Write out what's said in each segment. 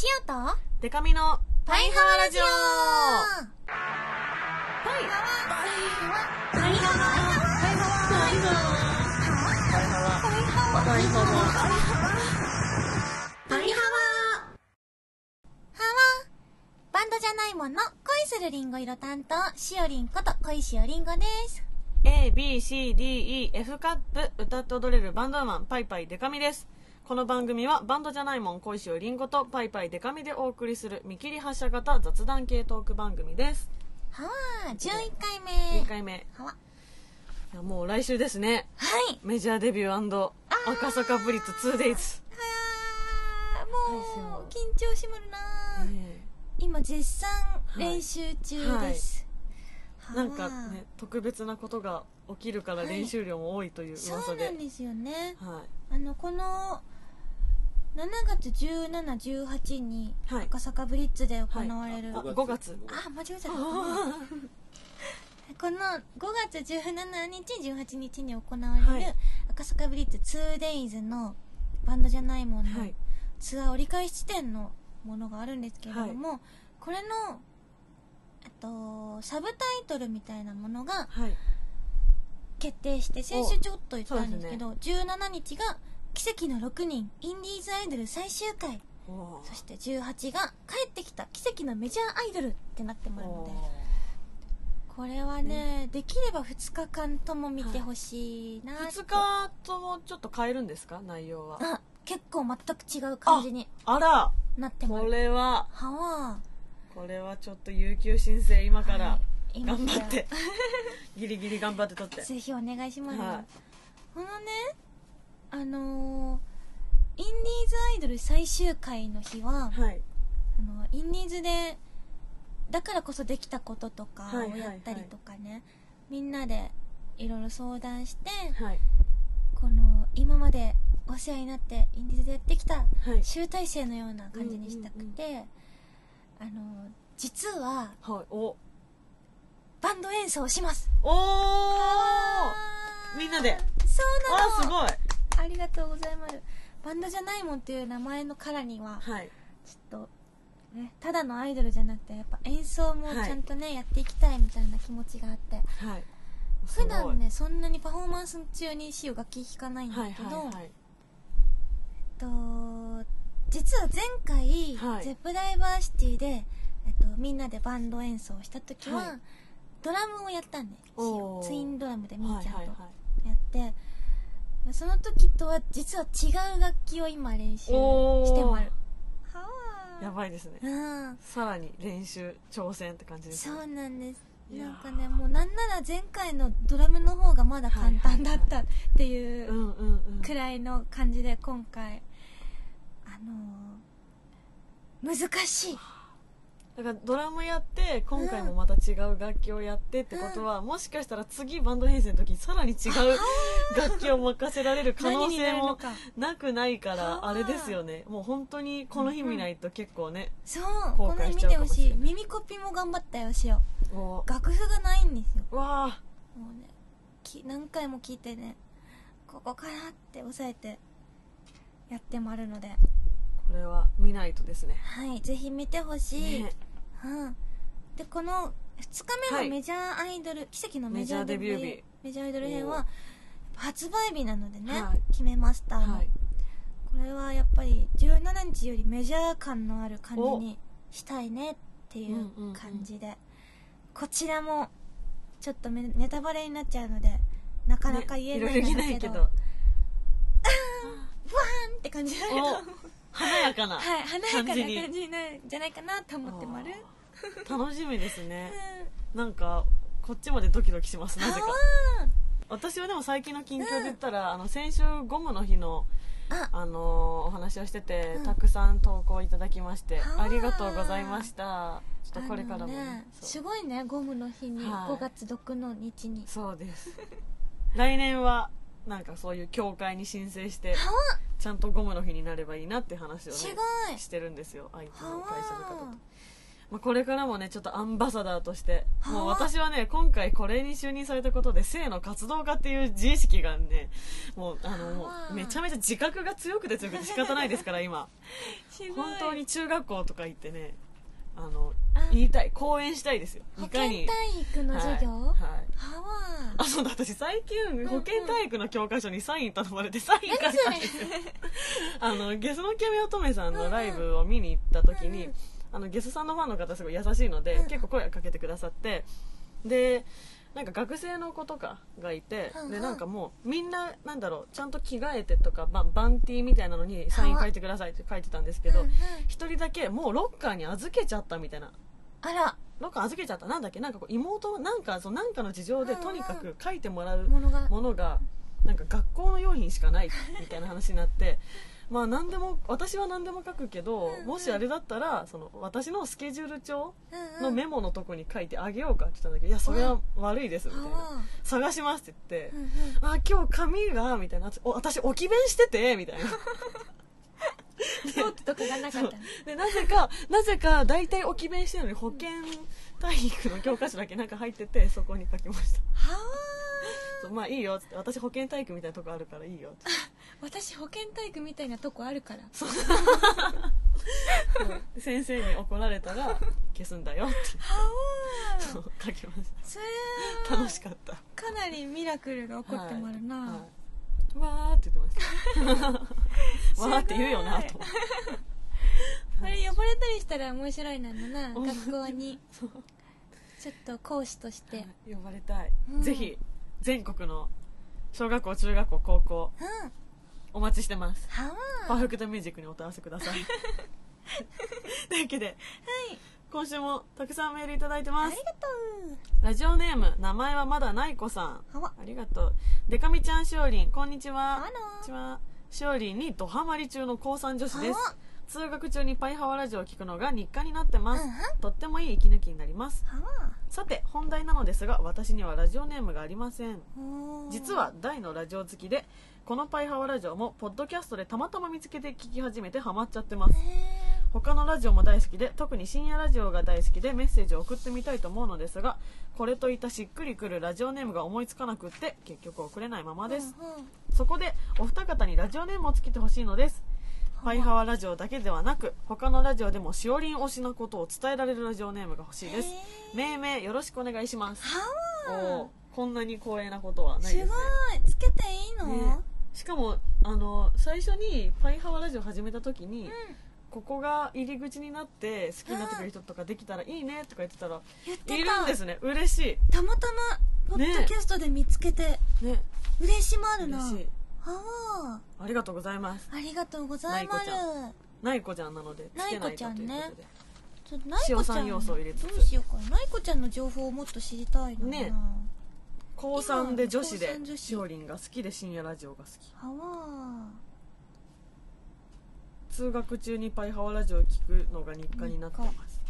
しおとデカミのパイハワラジオパパイイハワパイハワパイハワパイハワパイハワパイハハワバンドじゃないもの。恋するりんご色担当。しおりんこと恋しおりんごです。ワ A, B, C, D, E, F カップ歌って踊れるバンドマンパイパイデカミですこの番組はバンドじゃないもん恋しおりんごとパイパイデカミでお送りする見切り発車型雑談系トーク番組です。はわ11回目1回目はわいやもう来週ですね。はい。メジャーデビュー赤坂ブリッツ 2days あーもう緊張しまるな。ね今絶賛練習中です、はわなんかね特別なことが起きるから練習量も多いというそう噂で、なんですよね。はあのこの7月1718にはい。赤坂ブリッツで行われる、い、あ5月。あ間違えちゃった。この5月17日18日に行われる、はい。赤坂ブリッツ 2days のバンドじゃないもんのはい。ツアー折り返し地点のものがあるんですけれども、これのえっとサブタイトルみたいなものがはい。決定して先週ちょっと言ったんですけそど17日が「奇跡の6人インディーズアイドル最終回」そして18が「帰ってきた奇跡のメジャーアイドル」ってなってもらうので。これはねできれば2日間とも見てほしいなって。2日ともちょっと変えるんですか？内容は。あ結構全く違う感じにあら。なってもらこうれは。はわこれはちょっと有給申請今からはい。今頑張って、ギリギリ頑張って撮って。ぜひお願いします、はい。このねあのーインディーズアイドル最終回の日は、はい。あのインディーズでだからこそできたこととかはいはいをやったりとかね、みんなでいろいろ相談してはい。この今までお世話になってインディーズでやってきたはい。集大成のような感じにしたくて、あの実ははい。お。バンド演奏をします。おー。みんなで。そうなの。あすごいありがとうございます。バンドじゃないもんっていう名前のからにははい。ちょっとねただのアイドルじゃなくてやっぱ演奏もはいちゃんとね、やっていきたいみたいな気持ちがあってはい。普段ねそんなにパフォーマンス中にしお楽器弾かないんだはいけど、はいはいえっと実は前回、はい。ゼップダイバーシティで、えっと、みんなでバンド演奏をした時は、はい。ドラムをやったんでおー。ツインドラムでみはいーちゃんとはいはやって、その時とは実は違う楽器を今練習してもらう。はあ。いやばいですね。うん。さらに練習挑戦って感じですね。そうなんです。なんかねもうなんなら前回のドラムの方がまだ簡単だったっていううんうんうん。くらいの感じで今回あのー難しいだからドラムやって今回もまた違う楽器をやってってことは、もしかしたら次バンド編成の時にさらに違う楽器を任せられる可能性もなくないかはあらあれですよね。もう本当にこの日見ないと結構ね、そう。後この見悔しちゃうかてほしい。耳コピも頑張ったよしお。も楽譜がないんですよ。うわあもうねき何回も聞いてねここからって押さえてやってもあるので。これは見ないとですね。はいぜひ見てほしい、ねうん、でこの2日目はい。のメジャーアイドル、奇跡のメジャーデビュー日。メジャーアイドル編は発売日なのでね、はい。決めました、はい。これはやっぱり17日よりメジャー感のある感じにしたいねっていう感じで、こちらもちょっとめネタバレになっちゃうのでなかなか言えないんねいろいろ言えだけど,、ないけど ワーンって感じだけど。お華やかなはい華やかな感じなるんじゃないかなと思ってまる。楽しみですね。うん。なんかこっちまでドキドキしますなぜか。あ私はでも最近の近況で言ったら、あの先週ゴムの日のーあ。あのーお話をしてて、うん。たくさん投稿いただきましてはあありがとうございました。ちょっとこれからも。ねすごいねゴムの日にはい。5月6の日に。そうです。来年はなんかそういう協会に申請してはちゃんとゴムの日になればいいなって話をねしてるんですよ相手の会社の方と。はまあ、これからもねちょっとアンバサダーとしてはあもう私はね今回これに就任されたことで性の活動家っていう自意識がねもうあのもはあうめちゃめちゃ自覚が強くて強くて仕方ないですから今。本当に中学校とか行ってねあのあ。言いたい講演したいですよ。保いかに。健体育の授業、はい。はい。あそうだ私最近ん保健体育の教科書にサイン頼まれてサイン書いたんですよ。あのゲスの極み乙女さんのライブを見に行った時に、うんうん。あのゲスさんのファンの方すごい優しいので、うん。結構声かけてくださって。でなんか学生の子とかがいて、うんうん。でなんかもうみんななんだろうちゃんと着替えてとかバンバンティーみたいなのにサイン書いてくださいって書いてたんですけどうんうん一、人だけもうロッカーに預けちゃったみたいな。あら。ロッカー預けちゃった。なんだっけ？なんかこう妹なんかそのなんかの事情でとにかく書いてもらうものが。ものがなんか学校の用品しかないみたいな話になってまあ何でも私は何でも書くけど、うんうん。もしあれだったらその私のスケジュール帳のメモのとこに書いてあげようかって言ったんだけど、いやそれは悪いですみたいな。は探しますって言ってあ、うんうん。あ今日紙がみたいな。お私置き弁しててみたいな。とこがなかったの。でなぜかなぜか大体置き弁してるのに保健体育の教科書だけなんか入っててそこに書きました。はそうまあいいよっつって私保健体育みたいなとこあるからいいよって。あ 私保健体育みたいなとこあるから。で 先生に怒られたら消すんだよって。はそう書きましそれたは楽しかった。かなりミラクルが起こってもあるな、はい。はい。わーって言ってました。わーって言うよなと思って。あれ呼ばれたりしたら面白いなのなうん学校に。ちょっと講師として。はい。呼ばれたい、うん。ぜひ全国の小学校中学校高校うん。お待ちしてます。はパーあフェクトミュージックにお問い合わせください。というわけで、今週もたくさんメールいただいてます。ありがとラジオネーム名前はまだない子さん。うはわありがとう。デカミちゃんしおりんこんにちは。こんにちは。しおりんにドハマり中の高3女子です。は通学中にパイハワラジオを聞くのが日課になってます、うんうん。とってもいい息抜きになります。はわさて本題なのですが私にはラジオネームがありません。実は大のラジオ好きでこのパイハワラジオもポッドキャストでたまたま見つけて聞き始めてハマっちゃってます。へ他のラジオも大好きで特に深夜ラジオが大好きでメッセージを送ってみたいと思うのですがこれといったしっくりくるラジオネームが思いつかなくって結局送れないままーです。うんうん。そこでお二方にラジオネームをつけてほしいのですパイハワラジオだけではなく他のラジオでもしおりん推しなことを伝えられるラジオネームが欲しいです。命名よろしくお願いします。はわおーこんなに光栄なことはないすごですねい。つけていいの、ね。しかもあの最初にパイハワラジオ始めた時に、うん。ここが入り口になって好きになってくれる人とかできたらいいねとか言ってたら言ってた。いるんですね。嬉したまたまポッドキャストで見つけて、いね。嬉しまるな。嬉しいはありがとうございます。あありがとうございます。なないこちゃん。なのでつけないとというこちゃんね。ちょっとナイコちゃ塩酸ん要素を入れつつ。どうしようか。なナイコちゃんの情報をもっと知りたいな。ね。高3で女子でしおりんが好きで深夜ラジオが好き。はわ通学中にパイハワラジオを聞くのが日課になってます。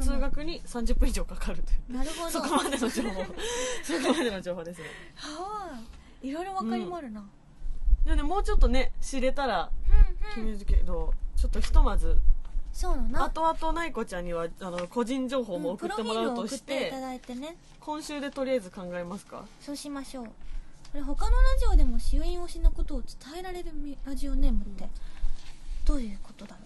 通学に30分以上かかるという。なるほど。そこまでの情報。そこまでの情報ですね。はわいろいろわかりまるな、でもねもうちょっとね知れたら決めるけどちょっとひとまずそうだな。後々ないこちゃんにはあの個人情報も送ってもらうとしていてただいてね。今週でとりあえず考えますか？そうしましょう。これ他のラジオでも主演推しのことを伝えられるみラジオネームってどういうことだろ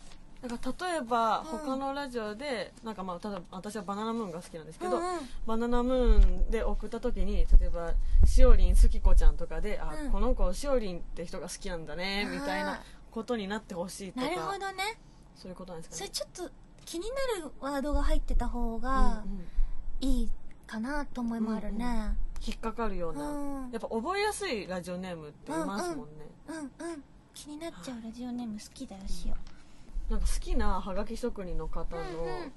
なんか例えばうん。他のラジオでなんかまあ例えば私はバナナムーンが好きなんですけど、ううんうん。バナナムーンで送った時に例えばしおりん好き子ちゃんとかで、あうん。この子しおりんって人が好きなんだねみたいなことになってほしいとかなるほどね。そういうことなんですかね。それちょっと気になるワードが入ってた方うんがうん。いいかなと思いもあるね。引っかかるよううな、ん。やっぱ覚えやすいラジオネームっていますもんね、うんうん気になっちゃうラジオネーム好きだよしよなんか好きなハガキ職人の方のうんうん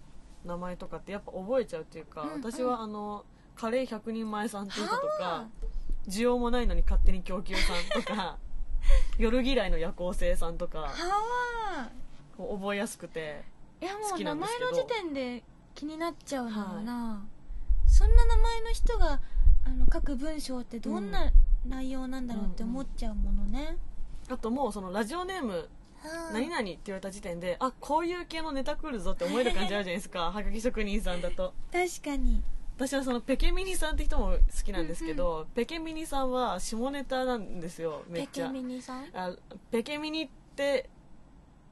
名前とかってやっぱ覚えちゃうっていうか、うんうん。私はあのカレー100人前さんっていう人とはか需要もないのに勝手に供給さんとか 夜嫌いの夜行性さんとか覚えやすくていやも好きなう名前んですけど。の時点で気になっちゃうのよな、そんな名前の人があの書く文章ってどんな内容なんだろうって思っちゃうものね、あともうそのラジオネームうん何々って言われた時点であこういう系のネタ来るぞって思える感じあるじゃないですか。はがき職人さんだと。確かに。私はそのペケミニさんって人も好きなんですけど、ペケミニさんは下ネタなんですよめっちゃ。ペケミニさん？あペケミニって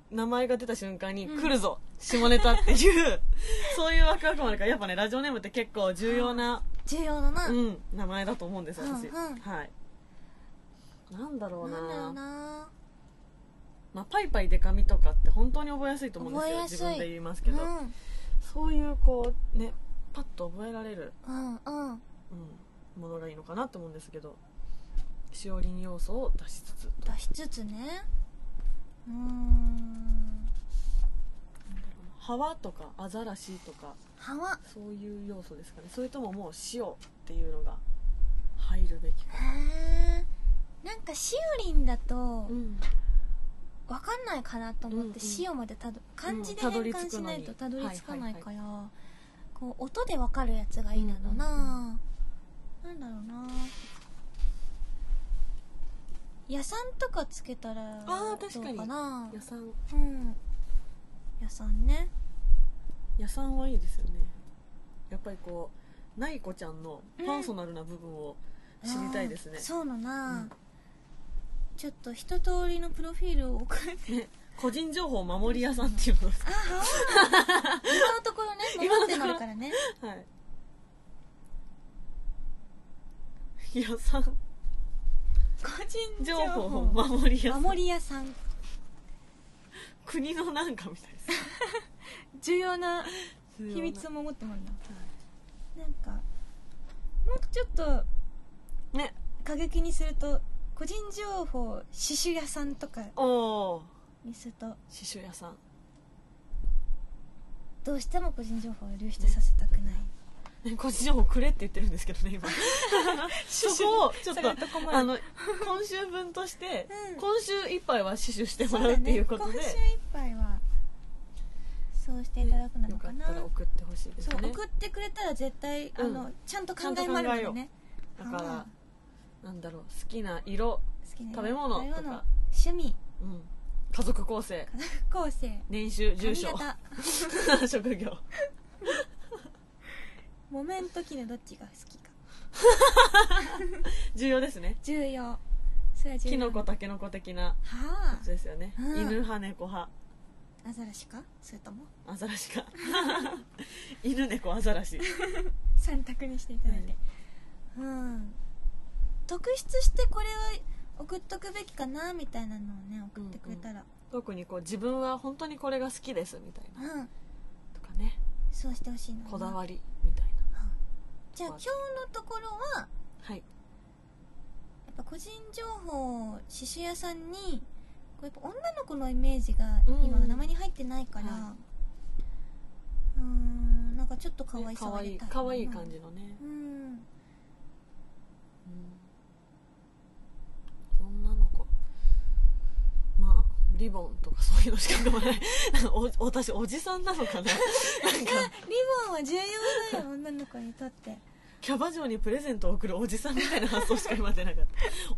名前が出た瞬間に、うん。来るぞ下ネタっていう そういうワクワクもあるからやっぱねラジオネームって結構重要な、重要だな、うん、名前だと思うんです私、うんうん。はい。なんだろうな。なんだろうなまあ、パイパイデカミとかって本当に覚えやすいと思うんですよ自分で言いますけど、うん。そういうこうねパッと覚えられる、うんうん。うん、ものがいいのかなと思うんですけどしおりん要素を出しつつ。と出しつつね。うーんハワとかアザラシとか葉はそういう要素ですかね。それとももう塩っていうのが入るべきか。へえんかしおりんだとうんわかんないかなと思って、塩までたど漢字で変換しないとたどり着かないから、はこう音でわかるやつがいいなのな、なんだろうな。野さんとかつけたらあどうかな。野さんうん。野さんね。野さんはいいですよね。やっぱりこうナイコちゃんのパーソナルな部分を知りたいですね。そうのな、うんちょっと一通りのプロフィールを送って。ね個人情報守り屋さんっていうのですあは 今のところね守ってもらうからね。はい。野さん。個人情情報報守り屋さん。守り屋さん。国のなんかみたいです。重要な秘密を守ってもらうなはなんかもうちょっといね。過激にすると個人情報刺繍屋さんとかおおにすると刺繍屋さん。どうしても個人情報を流出させたくない、ね個人情報くれって言ってるんですけどね今。そこをちょっそとれと困る。あの今週分として、うん。今週いっぱいは刺繍してもらうっていうことで。今週いっぱいはそうしていただくなのかな、よかったら送ってほしいですね。そう送ってくれたら絶対、あのうん。ちゃんと考えもあるのでね。だからあなんだろう好きな色、好きな食べ物とか。趣味？うん、家族構成。家族構成。年収住所。職業。木綿と絹どっちが好きか？重要ですね。重要。それは重要。キノコタケノコ的なはあ。ですよね、うん。犬派猫派アザラシか？それとも？アザラシか。犬猫アザラシ。三択にしていただいて、うん特筆してこれは送っとくべきかなみたいなのをね送ってくれたら。特にこう自分は本当にこれが好きですみたいな。うん、とかね。そうしてほしいなこだわりみたいじゃあ今日のところはなはい。やっぱ個人情報刺繍屋さんにこうやっぱ女の子のイメージがうん今名前に入ってないからはうーんなんかちょっと可愛さかわいいが出たかわいい感じのね、うんうん、女の子まあリボンとかそういうのしか浮かばない。お私おじさんなのかな？なんか。リボンは重要だよ女の子にとって。キャバ嬢にプレゼントを送るおじさんみたいな発想しか今出なかっ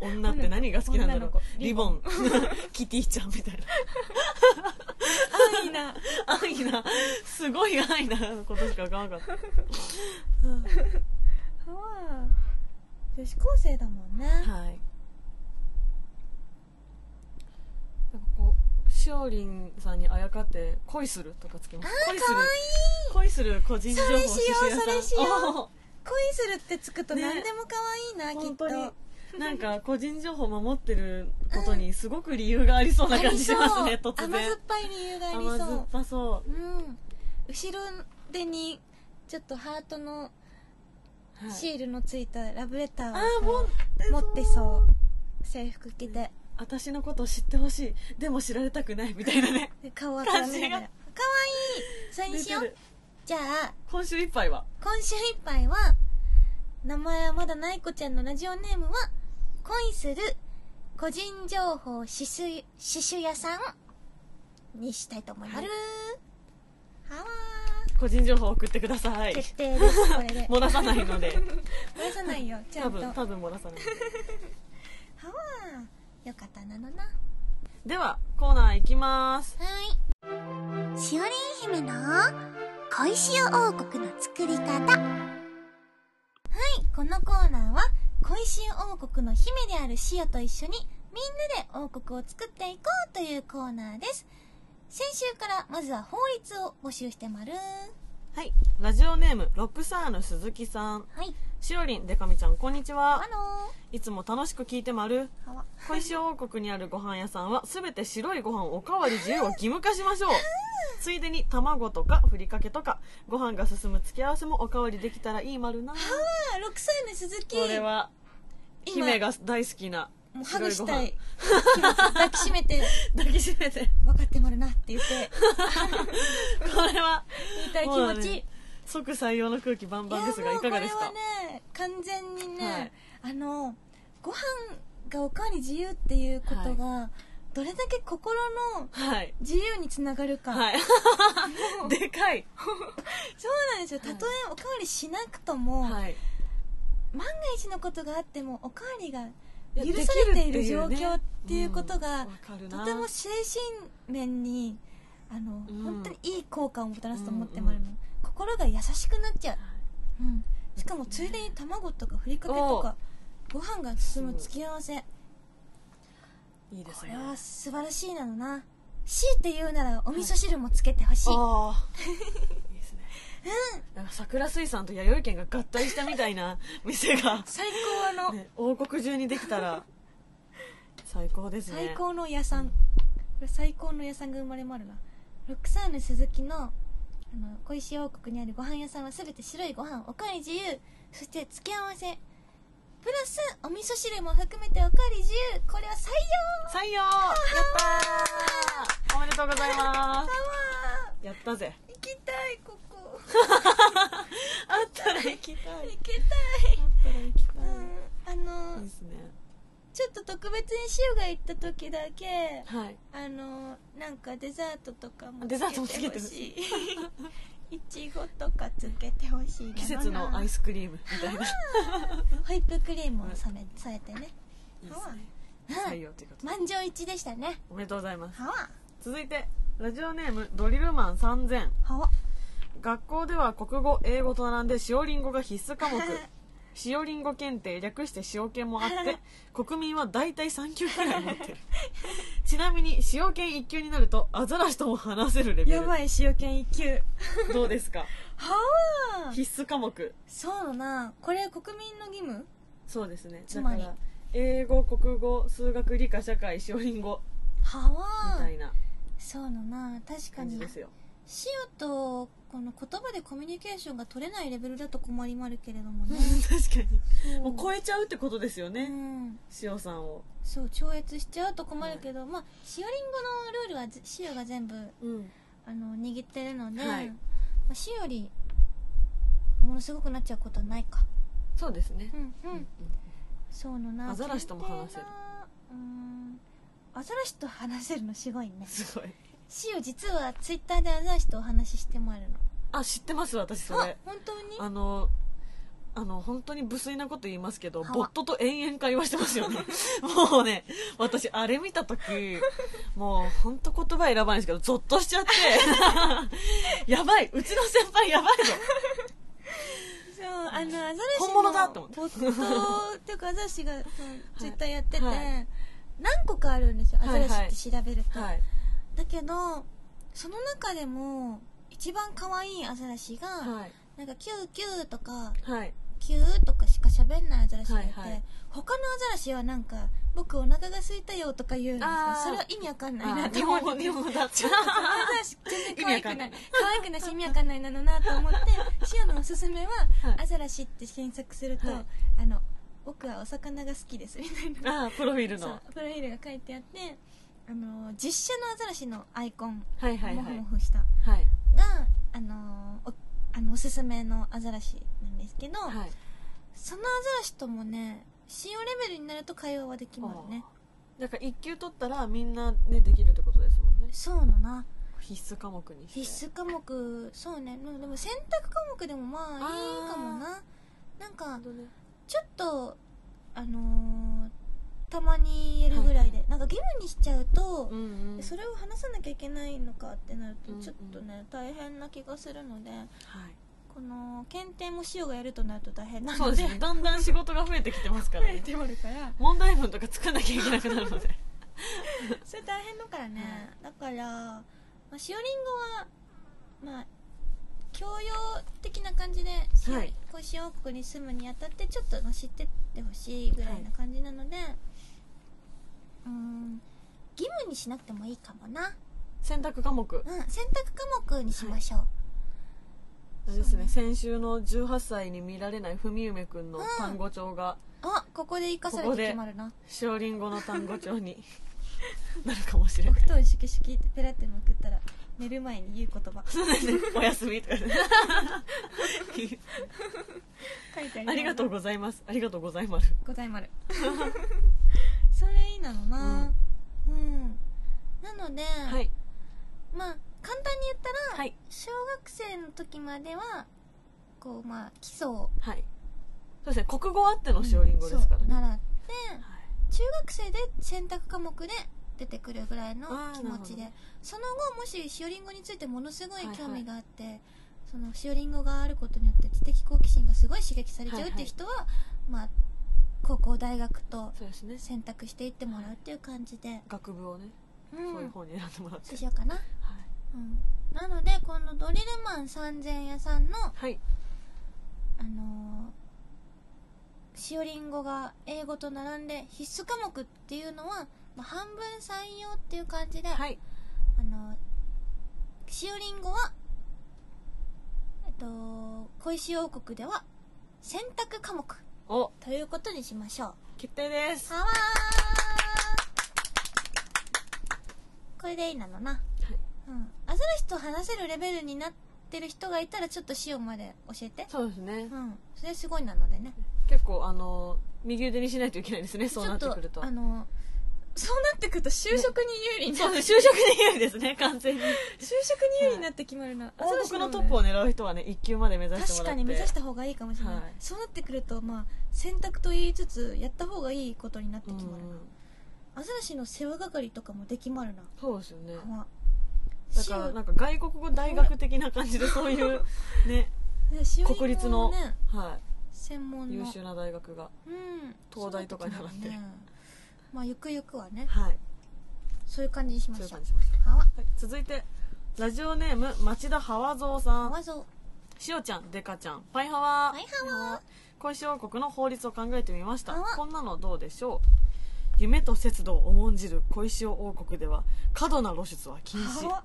た。女って何が好きなんだろう？リボン。キティちゃんみたいな。安易な。安易な。すごい安易なことしか浮かばなかった。はあ女子高生だもんね。はいなんかこうしおりんさんにあやかって恋するとかつけます。恋する。かわい恋する個人情報それしようそれしよう。お恋するってつくとね。何でも可愛いな、きっと。本当に。なんか個人情報守ってることにすごく理由がありそうな感じしますね、突然。甘酸っぱい理由があり甘酸っそうぱそう。ん。後ろ手にちょっとハートのう、はい。シールのついたラブレターをあーもう持ってそう。制服着て私のことを知ってほしい。でも知られたくない。みたいなね。で顔を絡めなが。ら。可愛い。それにしよう。じゃあ今週いっぱいは？今週いっぱいは名前はまだない子ちゃんのラジオネームは恋する個人情報刺繍刺繍屋さんにしたいと思います、はい。はわ個人情報送ってください。ー決定ですこれで。漏らさないので。漏らさないよ。ちゃんと。はわ多分多分漏らさない。のでーよかったなのな。ではコーナーいきます。はい。しおりん姫の小石王国の作り方。はい。このコーナーは小石王国の姫であるシオと一緒にみんなで王国を作っていこうというコーナーです。先週からまずは法律を募集してまるはい。ラジオネームロックサーヌ鈴木さん。はい。しおりんでかみちゃんこんにちは。あのいつも楽しく聞いてまるーはわ。小石王国にあるご飯屋さんは全て白いご飯おかわり自由を義務化しましょう。ついでに卵とかふりかけとかご飯が進む付け合わせもおかわりできたらいい丸な。あ6歳の鈴木。これは今。姫が大好きなもうハグしたい。抱きしめて。抱きしめて。分かってまるなって言って。これは。言いたい気もう持ち、ね即採用の空気バンバンですがいかがですか？これはね完全にね、はい。あのご飯がおかわり自由っていうことが、どれだけ心のはい。自由につながるか、はい。でかい。そうなんですよ。たとえおかわりしなくとも、はい。万が一のことがあってもおかわりが許されている状況っていうことが、とても精神面にあの、うん。本当にいい効果をもたらすと思ってもらうの、心が優しくなっちゃう、うん、しかもついでに卵とかふりかけとかご飯が進む付き合わせ。いいですね。これは素晴らしいなのな。強いて言うならお味噌汁もつけてほしい、なんか桜水産と弥生県が合体したみたいな店が、最高の、ね、王国中にできたら。最高ですね。最高の屋さん。これ最高の屋さんが生まれまるな。ロックサ鈴木のあの小石王国にあるご飯屋さんは全て白いご飯おかわり自由。そして付け合わせ。プラスお味噌汁も含めておかわり自由。これは採用。採用。やったー。おめでとうございます。やったぜきたいここ。あったら行きたい。行きたい。あったら行きたい、うんあのいいですね。ちょっと特別に塩が行った時だけはい。あのなんかデザートとかもデザートもつけてほほししい。いちごとかつけてほしいな季節のアイスクリームみたいな。ホイップクリームをさめ添えてね。いい満場一致でしたね。おめでとうございます。続いてラジオネームドリルマン3000はわ。学校では国語英語と並んで塩リンゴが必須科目。塩リンゴ検定略して塩検もあって 国民は大体3級くらい持ってる。ちなみに塩検1級になるとアザラシとも話せるレベル。やばい塩検一級。どうですか？はわ。必須科目。そうだな。これ国民の義務？そうですね。つまり？英語国語数学理科社会塩リンゴ。はわ。みたいなそうだな確かに。感じですよ。塩とこの言葉でコミュニケーションが取れないレベルだと困りまるけれどもね。確かに。もう超えちゃうってことですようねん塩さんを。そう超越しちゃうと困るけど、まあ塩リンゴのルールはず塩が全部うん。あの握ってるので、はい。まあ、塩よりものすごくなっちゃうことはないか。そうですね。うんうん、うんそうのなアザラシとも話せる。うんアザラシと話せるのすごいね。すごい。塩実はツイッターでアザラシとお話ししてもらえるの。あ知ってます私そあれ本当に？あのあの本当に無粋なこと言いますけどはボットと延々会話してますよね。もうね私あれ見た時もう本当言葉選ばないんですけどゾッとしちゃって。やばいうちの先輩やばいぞ。そうあのアザラシの本物だと思って。ボットっていうかアザラシがツイッターやってて、はい何個かあるんですよ。アザラシはいって調べると、はい。だけどその中でも一番可愛いアザラシが、はい。なんかキューキューとかはい。キューとかしか喋んないアザラシがいて、はいはい。他のアザラシはなんか僕お腹が空いたよとか言うんですあー。よそれは意味わかんないあなっ思って日本語だ ちょっとアザラシ全然可愛くない。可愛くないし意味わかんないなのなと思ってシオのおすすめは、はい。アザラシって検索すると、はい。あの僕はお魚が好きですみたいな。ああプロフィールの。プロフィールが書いてあってあの実写のアザラシのアイコンはいはいモはい。フモフした。はい。があのおあのおすすめのアザラシなんですけど、はい。そのアザラシともね使用レベルになると会話はできますね。だから1級取ったらみんなねできるってことですもんね。そうだな。必須科目に必須科目そうね。でも選択科目でもまあいいかもな。なんかちょっとあのーたまに言えるぐらいで、なんか義務にしちゃうと、うんうん。それを話さなきゃいけないのかってなるとうんうん。ちょっとね、大変な気がするのではい。この検定も塩がやるとなると大変なそうのでね。だんだん仕事が増えてきてますからね。問題文とか作んなきゃいけなくなるので。それ大変だからね、だから、まあ、塩リンゴはまあ教養的な感じで、はい。こう塩王国に住むにあたってちょっとまあ知ってってほしいぐらいな感じなので、うーん義務にしなくてもいいかもな。選択科目。うん選択科目にしましょう、あれですねね。先週の18歳に見られない文梅くんのうん。単語帳があここで生かされて決まるな。塩りんごの単語帳に なるかもしれおない。布団シュキシュキってペラってめくったら寝る前に言う言葉。おやすみとかね。書いてありがとうございます。ありがとうございます。ございまる それいいなのな。うん、なので、はい。まあ簡単に言ったら、はい。小学生の時まではこうまあ基礎をはい。そうですね。国語あっての塩りんごですからね、そう習ってはい。中学生で選択科目で出てくるぐらいの気持ちで。その後もし塩りんごについてものすごいはいはい。興味があって、その塩りんごがあることによって知的好奇心がすごい刺激されちゃうっていう人は、まあ高校大学と選択していってもらうっていう感じで、学部をね、うん。そういう方に選んでもらって。しようかな、はい、うん、なのでこのドリルマン3000屋さんのはい、あのー、塩りんごが英語と並んで必須科目っていうのは、まあ、半分採用っていう感じで、はい、あのー、塩りんごはえっと小石王国では選択科目お。ということにしましょう。決定です。はわー。これでいいなのな。うん。アザラシと話せるレベルになってる人がいたらちょっと塩まで教えて。そうですね。うん。それすごいなのでね。結構あの右腕にしないといけないですね。そうなってくると。ちょっあのそうなってくると就職に有利になそうです就職に有利ですね完全に。就職に有利になって決まるな、王国のトップを狙う人はね1級まで目指してもら確かに目指した方がいいかもしれない、はい。そうなってくるとまあ選択と言いつつやった方がいいことになってうん決まるな、アザラシの世話係とかもできまるな。そうですよね。まあだからなんか外国語大学的な感じでそういうね 国立の、ねは専門優秀な大学が。うん。東大とかに習って。ねまあゆくゆくはねはい。そういう感じにしまそうしょういう感じしました、は。わはい、続いてラジオネーム町田ハワゾウさん。わぞしおちゃんデカちゃん。パイハワ。パイハワ。小石王国の法律を考えてみました。こんなのどうでしょう。夢と節度を重んじる小石王国では過度な露出は禁止。はわ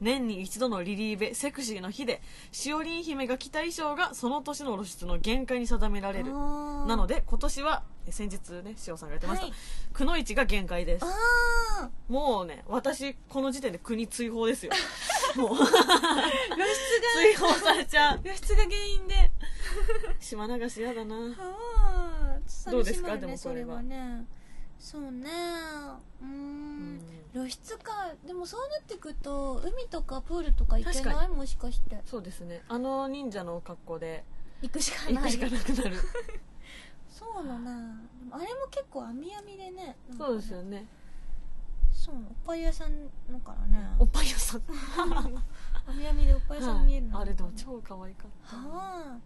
年に一度のリリーベセクシーの日でしおりん姫が着た衣装がその年の露出の限界に定められる。なので今年はえ先日ねしおさんが言ってました、はい。くのいちが限界です。もうね私この時点で国追放ですよ。もう。露出が。追放されちゃう。露出が原因で。島流しやだな。はあどうですか？でもこれは。そねそうね。うーん。露出か。でもそうなってくると海とかプールとか行け確かないもしかして。そうですね。あの忍者の格好で行くしかない。行くしかなくなる。そうだな。でもあれも結構網網でね。なんかね。そうですよね。そうおっぱい屋さんのからね。おっぱい屋さん。網網でおっぱい屋さん見えるの。は いあれでも超可愛かった。はあ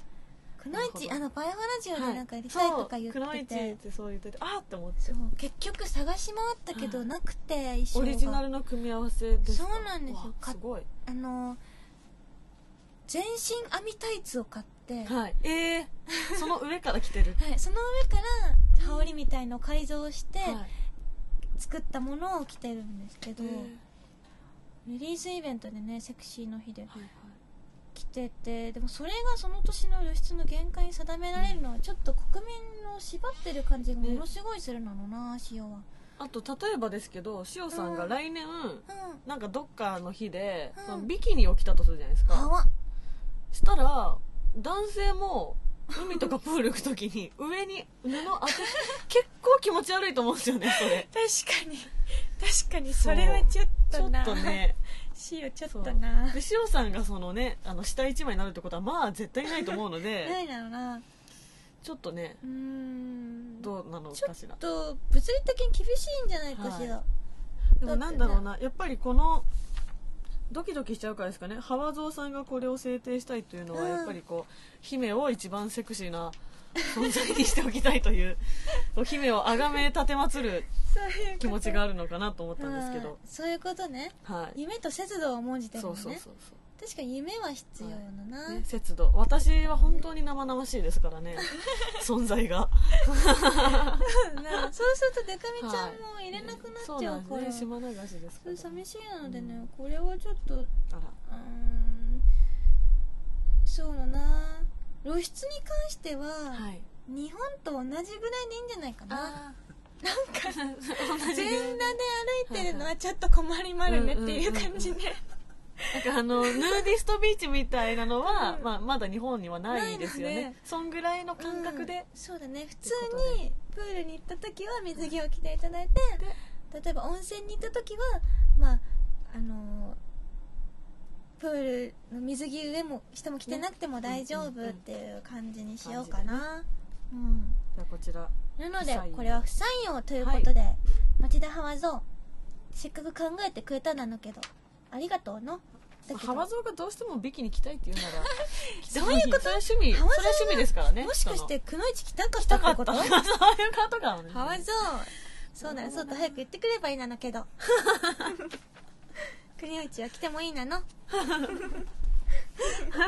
くのいちあのパイハラジオでなんかやりはいたいとか言そうくのいちっててってそう言っててあーって思って結局探し回ったけどなくて衣装がオリジナルの組み合わせですか？そうなんですよ。わすごい。あの全身網タイツを買って、ははい。えー、その上から着てる？い、その上から羽織みたいのを改造してはい。作ったものを着てるんですけど、えー。リリースイベントでねセクシーの日で。はいはい着ててでもそれがその年の露出の限界に定められるのはちょっと国民の縛ってる感じがものすごいするのな塩は。あと例えばですけどしおさんが来年、うん。なんかどっかの日で、うん。そのビキニを着たとするじゃないですか。したら男性も海とかプール行く時に上に布当て結構気持ち悪いと思うんですよねそれ。確かに。確かにそれはちょっちょっとね塩ちょっそうとな。でしおさんがそのねあの下一枚になるってことはまあ絶対ないと思うの なでいだろうな。ちょっとねうーん。どうなのちょかしら。っと物理的に厳しいんじゃないかしら、はでもなんだろうなやっぱりこのドキドキしちゃうからですかね。幅蔵さんがこれを制定したいというのはうん。やっぱりこう姫を一番セクシーな存在にしておきたいというこう姫を崇め立てまつる気持ちがあるのかなと思ったんですけど。うんそういうことね。はい。夢と節度を重んじてるのね。そうそうそうそう。確かに夢は必要だな、ね、節度。私は本当に生々しいですからね。存在が。なそうするとデカミちゃんも入れなくなっそうちゃうんから、なですね。島流しですからそれ寂しいのでね、これはちょっとうあら。ーん。そうだな露出に関しては、はい。日本と同じぐらいでいいんじゃないかな。あなんか全裸で歩いてるのはちょっと困りまるねっていう感じで、なんかあのヌーディストビーチみたいなのは、うん。まあ、まだ日本にはないですよね。そんぐらいの感覚で、うん。そうだね。普通にプールに行った時は水着を着ていただいて例えば温泉に行った時はまああのプールの水着上も下も着てなくても大丈夫っていう感じにしようかな、うん。じゃあこちら。なのでこれは不採用ということで、町田ハワゾウせっかく考えてくれたんだのけどありがとうの？だけど。幅蔵がどうしてもビキニ着たいって言うなら そういうこと？それは趣味それ趣味ですからね。もしかしてくのいち着たかっ着たってこと？そういうことかもね。ハワゾウ。そうだよ。そうと早く言ってくればいいなのけど 国内は来てもいいなの？は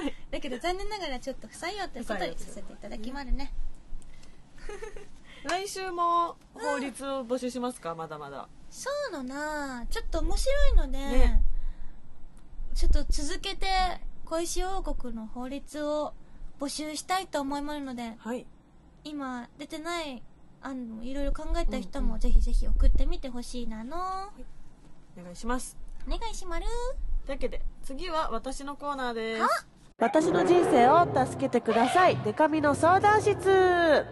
い。だけど残念ながらちょっと不採用ということにさせていただきますね。来週も法律を募集しますか？まだまだ。そうのな。ちょっと面白いので、ね。ちょっと続けて小石王国の法律を募集したいと思いますのではい。今出てない案もいろいろ考えた人もうんうん。ぜひぜひ送ってみてほしいなの、お願いしますお願いしまるというわけで次は私のコーナーです。あ私の人生を助けてください。デカミの相談室。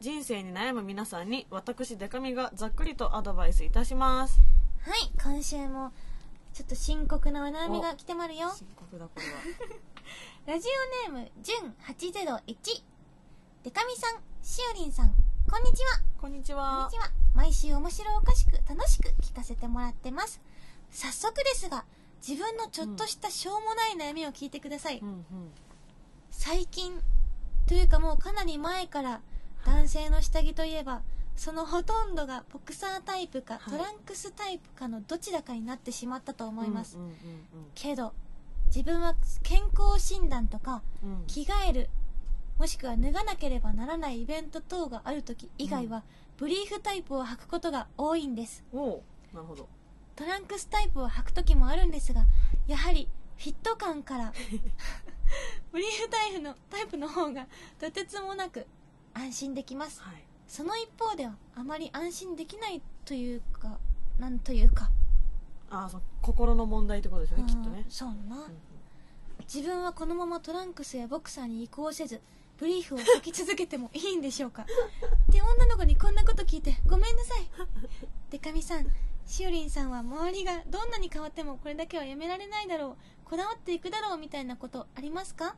人生に悩む皆さんに私デカミがざっくりとアドバイスいたします。はい今週もちょっと深刻なお悩みが来てまるよ。深刻だこれは。ラジオネームじゅん801デカミさんしおりんさんこんにちは。こんにちこんはにちは。毎週面白おかしく楽しく聞かせてもらってます。早速ですが自分のちょっとしたしょうもない悩みを聞いてください、うんうん。最近というかもうかなり前から男性の下着といえばそのほとんどがボクサータイプかはい。トランクスタイプかのどちらかになってしまったと思います、けど自分は健康診断とかうんうん。着替えるもしくは脱がなければならないイベント等がある時以外は、ブリーフタイプを履くことが多いんです。おうなるほど。トランクスタイプを履く時もあるんですがやはりフィット感から ブリーフタイプのタイプの方がとてつもなく安心できます。はい。その一方ではあまり安心できないというかなんというか。ああそう心の問題ってことですよねきっとね。うんそうな、うん。自分はこのままトランクスやボクサーに移行せずブリーフを履き続けてもいいんでしょうか？って女の子にこんなこと聞いてごめんなさい。デカミさんしおりんさんは周りがどんなに変わってもこれだけはやめられないだろう。こだわっていくだろうみたいなことありますか？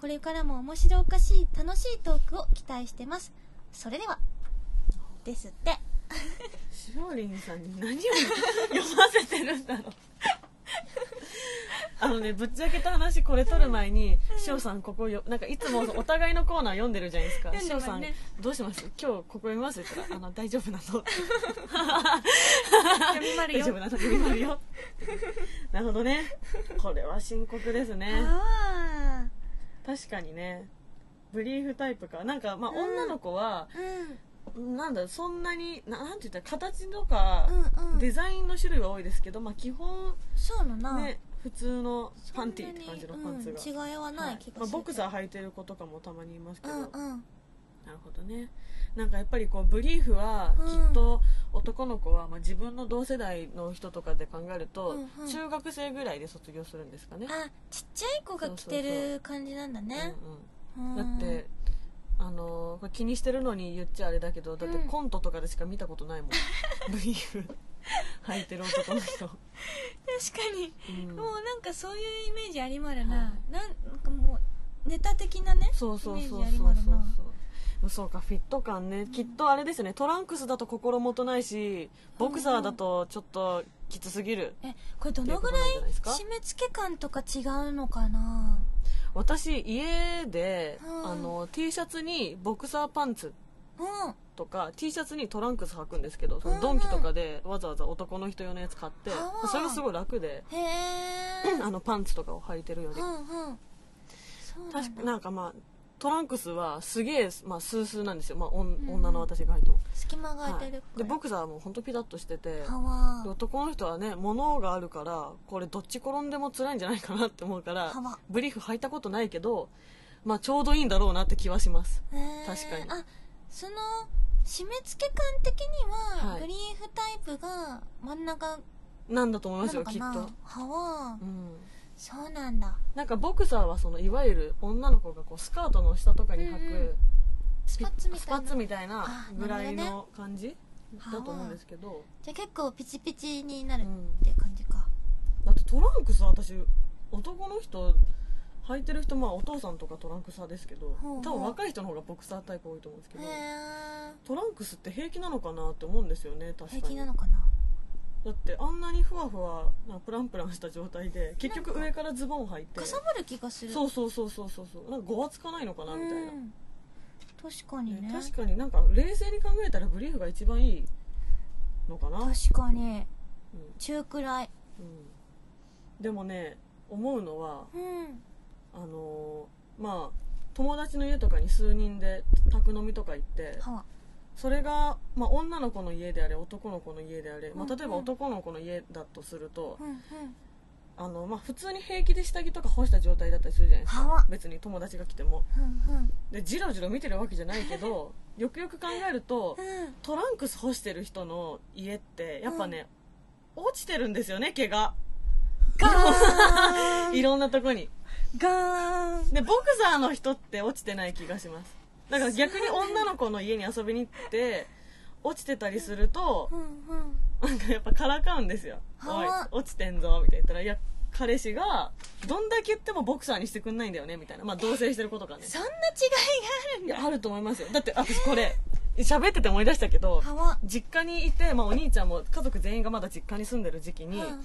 これからも面白おかしい楽しいトークを期待してます。それではですって。しおりんさんに何を 読ませてるんだろう。のねぶっちゃけた話これ撮る前に「しおさんここよなんかいつもお互いのコーナー読んでるじゃないですか。読んしおさんどうします？今日ここ読みます?」って言ったら「あの大丈夫なの?」読みまるよ。大丈夫なの？読みまるよ。なるほどね。これは深刻ですね。あ確かにね。ブリーフタイプか。なんかまあうん。女の子は、あうん。なんだそんなにななんて言ったら形とか、うんうん。デザインの種類は多いですけど、まあ、基本そうのな、ね普通のパンティーって感じのパンツが、うん、違いはない気がする。けど、まあ、ボクサー履いてる子とかもたまにいますけど、うんうん。なるほどね。なんかやっぱりこうブリーフはうん。きっと男の子は、まあ、自分の同世代の人とかで考えると、うんうん。中学生ぐらいで卒業するんですかね、あちっちゃい子が着てる感じなんだね。だってあのー気にしてるのに言っちゃあれだけどだってうん。コントとかでしか見たことないもん、ブリーフ 履いてる男の人、確かに、うん。もうなんかそういうイメージありまるな、はなんなんかもうネタ的なねそうそうそうイメージそうそうそうそうかフィット感ね、きっとあれですね。トランクスだと心もとないしボクサーだとちょっときつすぎる、えこれどのぐらいっていうことなんじゃないですか？締め付け感とか違うのかな？私家で、うん。あの T シャツにボクサーパンツ。うんとか T シャツにトランクス履くんですけどそうんのドンキとかでわざわざ男の人用のやつ買って、はあそれがすごい楽で、あのパンツとかを履いてるより、うんうん。確かなんかまあトランクスはすげえ、まあ、スースーなんですよ、まあ、おんうん女の私が履いても、隙間がは空いてるい、でボクサーはもうほんとピタッとしてて男の人はね物があるからこれどっち転んでも辛いんじゃないかなって思うからブリーフ履いたことないけど、まあ、ちょうどいいんだろうなって気はします。確かに。あその締め付け感的には、はい。ブリーフタイプが真ん中なんだと思いなますよきっと、なはわうん、そうなんだ。なんかボクサーはそのいわゆる女の子がこうスカートの下とかに履く、うん。うんスパッツみたいな。スパッツみたいなあぐらいなるの感じ？だと思うんですけど、じゃあ結構ピチピチになるっうん、て感じか、だってトランクス私男の人履いてる人まあお父さんとかトランクス派ですけど多分若い人の方がボクサータイプ多いと思うんですけどトランクスって平気なのかなって思うんですよね確かに。平気なのかな？だってあんなにふわふわなプランプランした状態で結局上からズボン履いてかさばる気がする。そうそうそうそうそうそう。なんかごわつかないのかなみたいな、うん。確かにね。確かに。なんか冷静に考えたらブリーフが一番いいのかな、うん確かに。中くらい。うん、でもね思うのはうんあのーまあ友達の家とかに数人で宅飲みとか行ってはそれが、まあ、女の子の家であれ男の子の家であれ、まあ、例えば男の子の家だとすると、うんうん。あのまあ、普通に平気で下着とか干した状態だったりするじゃないですはわか別に友達が来ても。うんうん。でジロジロ見てるわけじゃないけど よくよく考えるとうん。トランクス干してる人の家ってやっぱね、落ちてるんですよね毛が。いろんなとこにガーン。でボクサーの人って落ちてない気がします。だから逆に女の子の家に遊びに行って落ちてたりするとうんうんなんかやっぱからかうんですよ「おいはあ落ちてんぞ」みたいな言ったら「いや彼氏がどんだけ言ってもボクサーにしてくんないんだよね」みたいな。まあ同棲してる子とかね。そんな違いがあるんだ。いやあると思いますよ。だって私これ喋ってて思い出したけど実家にいて、まあ、お兄ちゃんも家族全員がまだ実家に住んでる時期に、うんうん。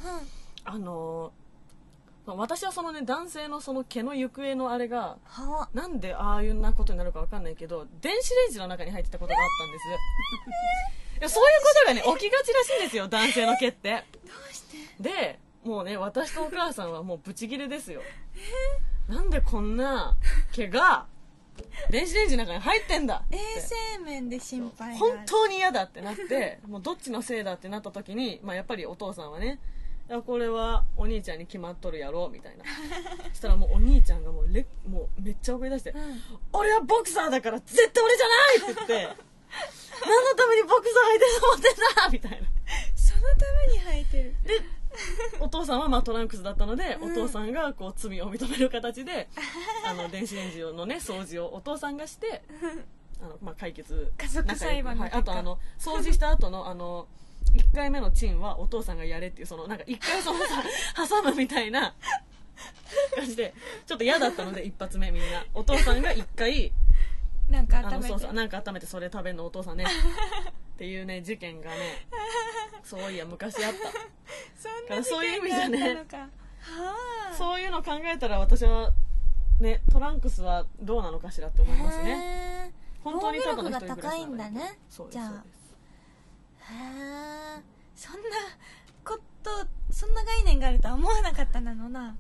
あのーまあ私はそのね男性のその毛の行方のあれがなんでああいうなことになるかわかんないけど電子レンジの中に入ってたことがあったんです。いやそういうことがね起きがちらしいんですよ男性の毛って。どうして？でもうね私とお母さんはもうブチギレですよ。なんでこんな毛が電子レンジの中に入ってんだ衛生面で心配本当に嫌だってなってもうどっちのせいだってなった時に、まあ、やっぱりお父さんはねいやこれはお兄ちゃんに決まっとるやろみたいな。そしたらもうお兄ちゃんがもうレもうめっちゃ怒り出して、うん。俺はボクサーだから絶対俺じゃないって言って何のためにボクサー履いてると思ってんだみたいな。そのために履いてる。でお父さんはまあトランクスだったので、うん。お父さんがこう罪を認める形であの電子レンジのね掃除をお父さんがしてあの、まあ、解決家族裁判のはい、あとあの掃除した後のあの1回目のチンはお父さんがやれっていうそのなんか1回そのさ 挟むみたいな感じでちょっと嫌だったので一発目みんな。お父さんが1回なんか温めて。そうそうなんか温めてそれ食べんのお父さんね。っていうね事件がねそういや昔あった。そんそういう意味じゃね。そういうの考えたら私はねトランクスはどうなのかしらって思いますね。本当にただの人暮らし高いんだね。そうでじゃあすそうですへえそんなことそんな概念があるとは思わなかったなのな。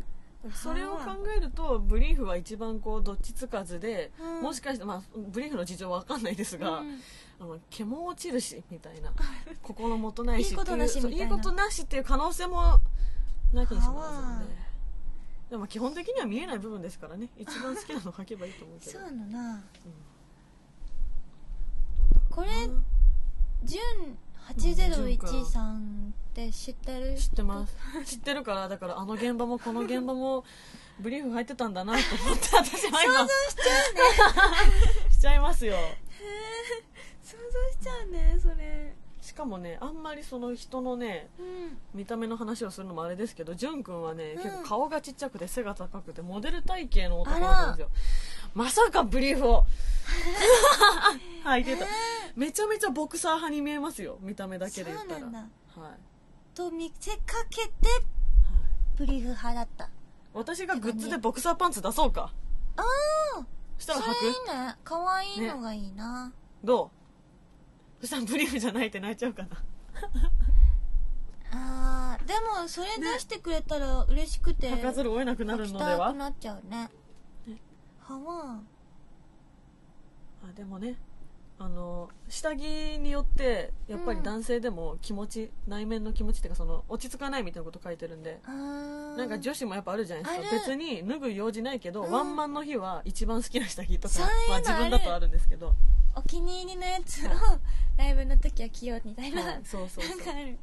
それを考えるとブリーフは一番こうどっちつかずで、うん。もしかして、まあ、ブリーフの事情は分かんないですが、うん。あの毛も落ちるしみたいな。心もとないしいいことなしっていうみたいいいことなしっていう可能性もなきにしもあらずなんで。はでも基本的には見えない部分ですからね。一番好きなの書けばいいと思うけど。そうのな。うん。これ純801さんって知ってる？知ってます。知ってるからだからあの現場もこの現場もブリーフ入ってたんだなと思って私は今想像しちゃうね。しちゃいますよ。想像しちゃうねそれ。しかもねあんまりその人のねうん。見た目の話をするのもあれですけど潤くんはね、うん。結構顔がちっちゃくて背が高くてモデル体型の男なんですよ。まさかブリーフを。履いてた、えめちゃめちゃボクサー派に見えますよ見た目だけで言ったら。そうなんだ。はい。と見せかけてはい、ブリーフ派だった。私がグッズでボクサーパンツ出そうか。ああそしたら履それいいくね。可愛いのがいいな、どう？そしたらブリーフじゃないって泣いちゃうかな。あーでもそれ出してくれたら嬉しくて履かざるを得なくなる履きのでは？たくなっちゃうね。ね。はわあでもねあの下着によってやっぱり男性でも気持ち、内面の気持ちっていうかその落ち着かないみたいなこと書いてるんでなんか女子もやっぱあるじゃないですか。ある。別に脱ぐ用事ないけど、うん。ワンマンの日は一番好きな下着とかそういうのまあ、自分だとあるんですけど、お気に入りのやつをはライブの時は着ようみたいな、はいそうそうそう。なんかある。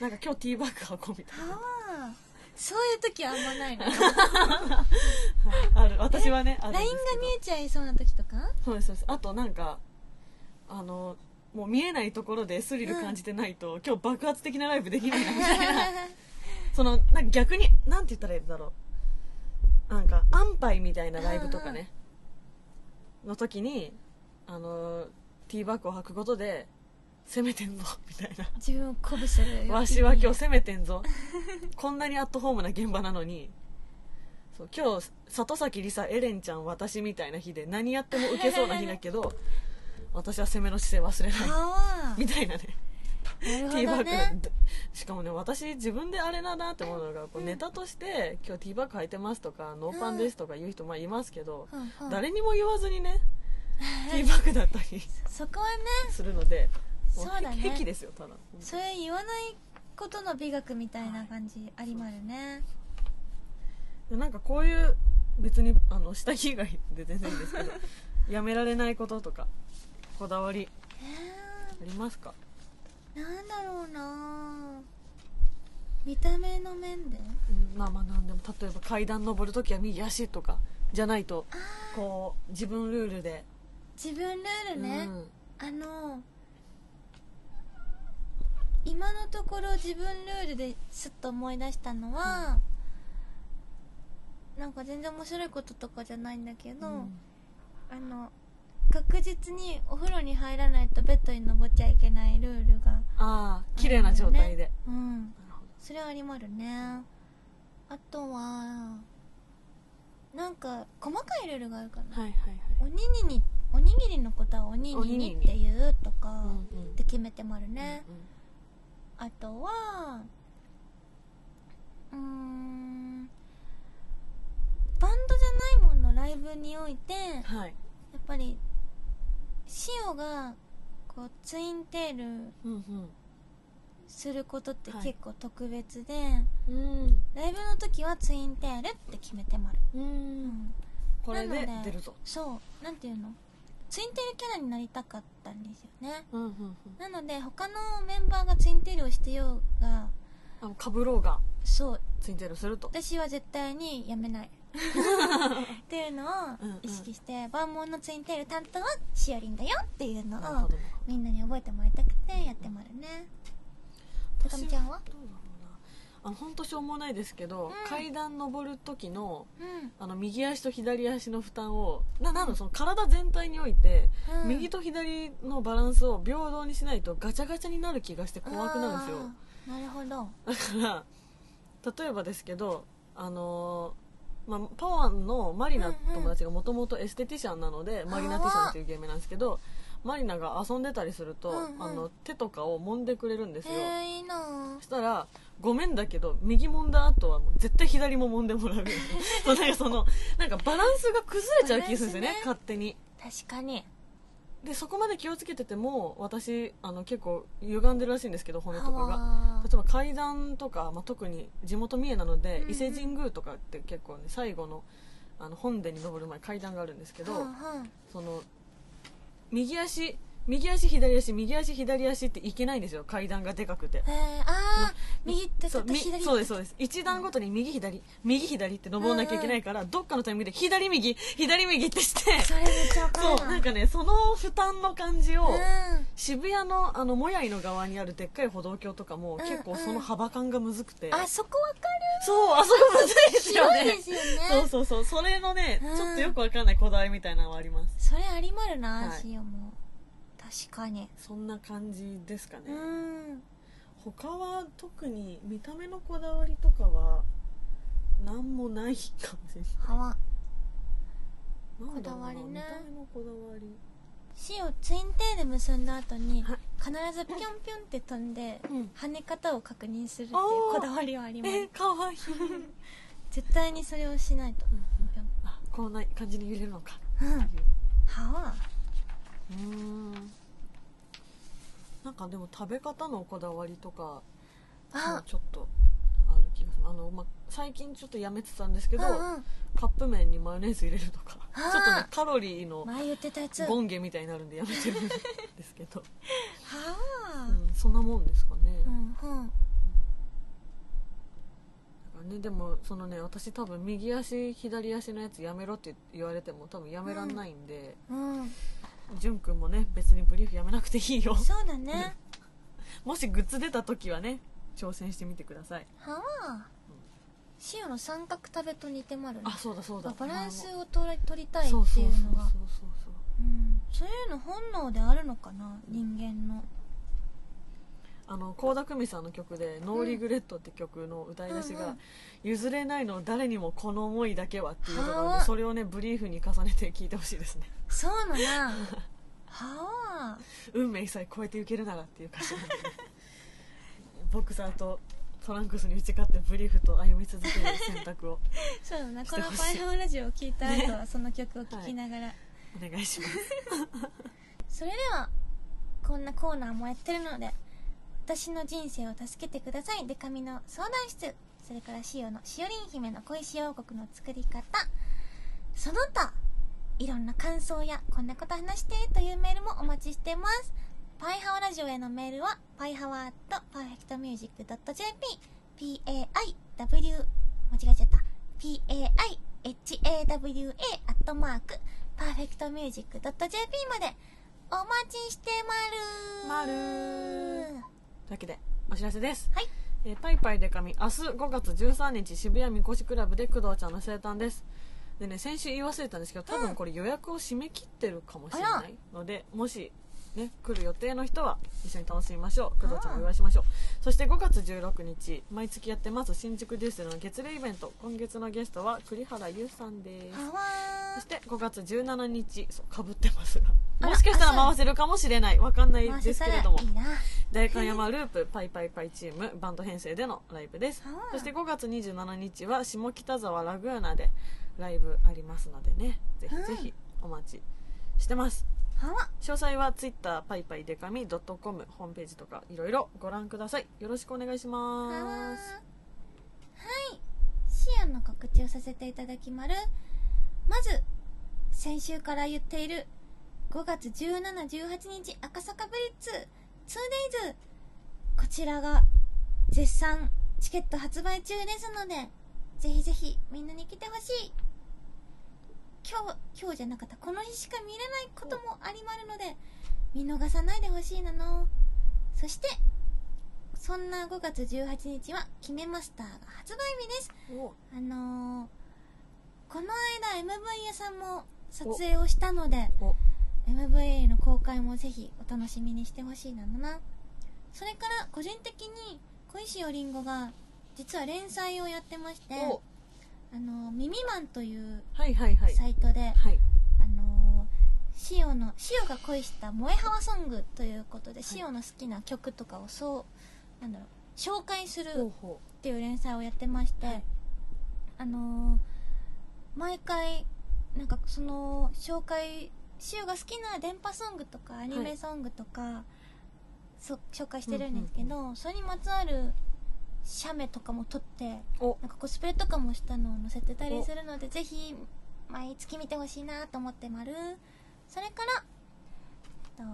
なんか今日ティーバッグ履こうみたいな、はわそういう時はあんまないのはいある私はねあるんで LINE すが見えちゃいそうな時とか？そうですそうです。あとなんかあのもう見えないところでスリル感じてないと、今日爆発的なライブできないなみたいな。そのなんか逆になんて言ったらいいんだろう。なんか安牌みたいなライブとかね、の時にあのティーバッグを履くことで攻めてんぞみたいな。自分を鼓舞するわしは今日攻めてんぞ。こんなにアットホームな現場なのに。そう今日里崎梨沙エレンちゃん私みたいな日で何やっても受けそうな日だけど私は攻めの姿勢忘れない。みたいなね。なるほティーバッグしかもね私自分であれだなって思うのがこうネタとして「今日ティーバッグ履いてます」とか「ノーパンです」とか言う人まあいますけど、誰にも言わずにね ティーバッグだったりそこはね。するのでもそうだね。癖ですよただ。それ言わないことの美学みたいな感じありまるね。でなんかこういう別にあの下着以外で全然いいんですけどやめられないこととかこだわりえありますか？ー、なんだろうな。見た目の面で？うんまあまあなんでも例えば階段登るときは右足とかじゃないとこう自分ルールで。自分ルールね、うん。あの今のところ自分ルールですっと思い出したのは、なんか全然面白いこととかじゃないんだけど、うん。あの確実にお風呂に入らないとベッドに登っちゃいけないルールがああ綺麗な状態で、うん。それはありまるね。あとはなんか細かいルールがあるかな、どはいはい。おにぎりおにぎりのことはおにぎりって言うとかはいうんうん。って決めてまるね、うんあとはうーんバンドじゃないもののライブにおいてやうんはい。っぱりシオがこうツインテールうんすることってはい。結構特別で、うん。ライブの時はツインテールって決めてまる、うん。ううん。ん、これでなの出るぞ。そう。なんていうの？ツインテールキャラになりたかったんですよね。うんうんうん。なので他のメンバーがツインテールをしてようがかぶろうがそう。ツインテールすると。私は絶対にやめない。っていうのを意識して、万能のツインテール担当はしおりんだよっていうのをみんなに覚えてもらいたくてやってもらうね。たかみちゃんは？どうあの本当しょうもないですけど、うん。階段登る時のうん、あの右足と左足の負担をななんだその体全体において、うん。右と左のバランスを平等にしないとガチャガチャになる気がして怖くなるんですよ。あーなるほど。だから例えばですけどあのーまあ、パワーのマリナ友達がもともとエステティシャンなので、マリナティシャンっていうゲームなんですけどマリナが遊んでたりすると、うんうん。あの手とかを揉んでくれるんですよ、へえいいなそしたらごめんだけど右揉んだ後はもう絶対左も揉んでもらう。そうなんかそのなんかバランスが崩れちゃう気がするんですよねね勝手に。確かに。でそこまで気をつけてても私あの結構歪んでるらしいんですけど骨とかが。は例えば階段とか、まあ、特に地元三重なので、うんうん。伊勢神宮とかって結構ね最後のあの本殿に登る前階段があるんですけど、はんはん。その右足右足左足右足左足っていけないんですよ。階段がでかくて。へえあー右ってそう左そうですそうです。一段ごとに右左右左って登らなきゃいけないから、どっかのタイミングで左右左右ってして。それめっちゃわかるそうなんかねその負担の感じを、うん。渋谷のあのもやいの側にあるでっかい歩道橋とかも、ん結構その幅感がむずくて。あそこわかる。そうあそこむずいですよね。ですよね。そうそうそう。それのね、うん。ちょっとよくわかんないこだわりみたいなのはあります。それありまるな、はい。も確かに。そんな感じですかね、うん。他は特に見た目のこだわりとかは何もないかもしれないこだわりね。見た目のこだわり。シオツインテール結んだ後にはい。必ずピョンピョンって飛んで、うん。跳ね方を確認するっていうこだわりはあります。えかわいい。絶対にそれをしないと、ぴょん。あこんな感じに揺れるのか。うん。はわうーん。なんかでも食べ方のこだわりとかちょっとある気がする。あの、まあ、最近ちょっとやめてたんですけど、うんうん。カップ麺にマヨネーズ入れるとか。ちょっとねカロリーのボンゲみたいになるんでやめてるんですけど、わうん、そんなもんですかね、うんうん。ねでもそのね私多分右足左足のやつやめろって言われても多分やめらんないんで、うん。じゅんくんもね別にブリーフやめなくていいよ。そうだね。もしグッズ出た時はね挑戦してみてください。はわシオの三角食べと似てまるね。あそうだそうだ。バランスを取り取りたいってそうそういそううそうのがそうそう。うん。そういうの本能であるのかな人間のあの倖田來未さんの曲で「ノーリグレット」って曲の歌い出しがうんうん「譲れないの誰にもこの思いだけは」っていうところはあ。でそれをねブリーフに重ねて聴いてほしいですね。そうなな はわ運命さえ超えていけるならっていう歌詞なんで、ね、ボクサーとトランクスに打ち勝ってブリーフと歩み続ける選択をそうだなこのしてほしいパイハワラジオを聞いた後はその曲を聴きながら、お願いします。それではこんなコーナーもやってるので私の人生を助けてください。デカミの相談室。それからシオのしおりん姫の恋し王国の作り方。その他いろんな感想やこんなこと話してというメールもお待ちしてます。パイハワラジオへのメールはパイハワーとパーフェクトミュージック .jp paiw 間違えちゃった paihawa アットマークパーフェクトミュージック .jp までお待ちしてまる。まる。というわけでお知らせです、はい。えーぱいぱいでか美明日5月13日渋谷みこしクラブで工藤ちゃんの生誕です。でね先週言い忘れたんですけど多分これ予約を締め切ってるかもしれないので、もしね来る予定の人は一緒に楽しみましょう。工藤ちゃんをお祝いしましょう。そして5月16日毎月やってます新宿デュースの月例イベント。今月のゲストは栗原優さんです。そして5月17日そうかぶってますが。もしかしたら回せるかもしれない。わかんないーですけれども。回せたらいいな。大観山ループパイパイパイチームバンド編成でのライブです。そして5月27日は下北沢ラグーナでライブありますのでね。ぜひぜひお待ちしてます詳細は Twitter パイパイデカミ .com ホームページとかいろいろご覧ください。よろしくお願いします。はい。シアンの告知をさせていただきまるまず先週から言っている5月1718日赤坂ブリッツ。2days こちらが絶賛チケット発売中ですのでぜひぜひみんなに来てほしい今日今日じゃなかった。この日しか見れないこともありまるので見逃さないでほしいなの。そしてそんな5月18日は「キメマスター」が発売日です。お。あのー、この間 MV 屋さんも撮影をしたのでお。MV の公開もぜひお楽しみにしてほしいなのな。それから個人的に小石よりんごが実は連載をやってましておあのーミミマンというはいはいはい。サイトで、はい。あのー、シオのシオが恋した萌えハワソングということで、シオの好きな曲とかをそうなんだろう紹介するほうほっていう連載をやってまして、はい。あのー毎回なんかその紹介シオが好きな電波ソングとかアニメソングとか、そ紹介してるんですけど、それにまつわる写メとかも撮ってなんかコスプレとかもしたのを載せてたりするのでぜひ毎月見てほしいなと思ってまるそれからえっと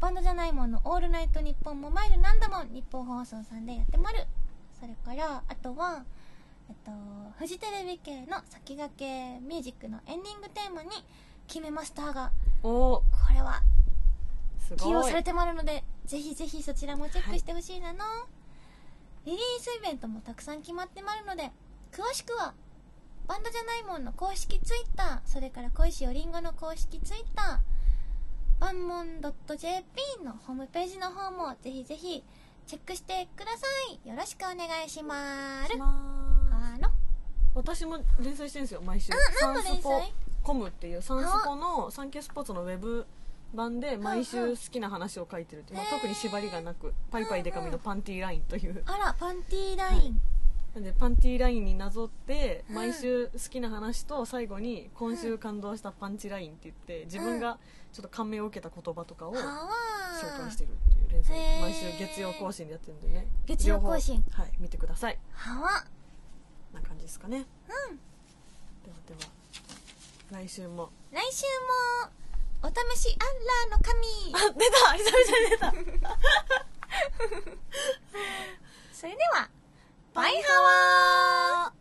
バンドじゃないもんの「オールナイトニッポンモバイル」何度も日本放送さんでやってまるそれからあとはえっとフジテレビ系の先駆けミュージックのエンディングテーマにキメマスターがお。これは起用されてもらうのでぜひぜひそちらもチェックしてほしいなの、リリースイベントもたくさん決まってまるので詳しくはバンドじゃないもんの公式ツイッターそれから恋しおりんごの公式ツイッターバンモン .jp のホームページの方もぜひぜひチェックしてください。よろしくお願いします。しまあの？私も連載してるんですよ毎週。何の連載？コムっていうサンスポのサンケイスポーツのウェブ版で毎週好きな話を書いてるっていう、まあ特に縛りがなくパイパイデカミのパンティーラインという。あらパンティーライン、なんでパンティーラインになぞって毎週好きな話と最後に今週感動したパンチラインって言って自分がちょっと感銘を受けた言葉とかをは紹あ介してるっていう連載毎週月曜更新でやってるんでね。月曜更新。はい見てください。はわ。な感じですかね。うん。ではでは。来週も。来週もお試しアンラーの神。あ出た。久々に出た。それではバイハワー。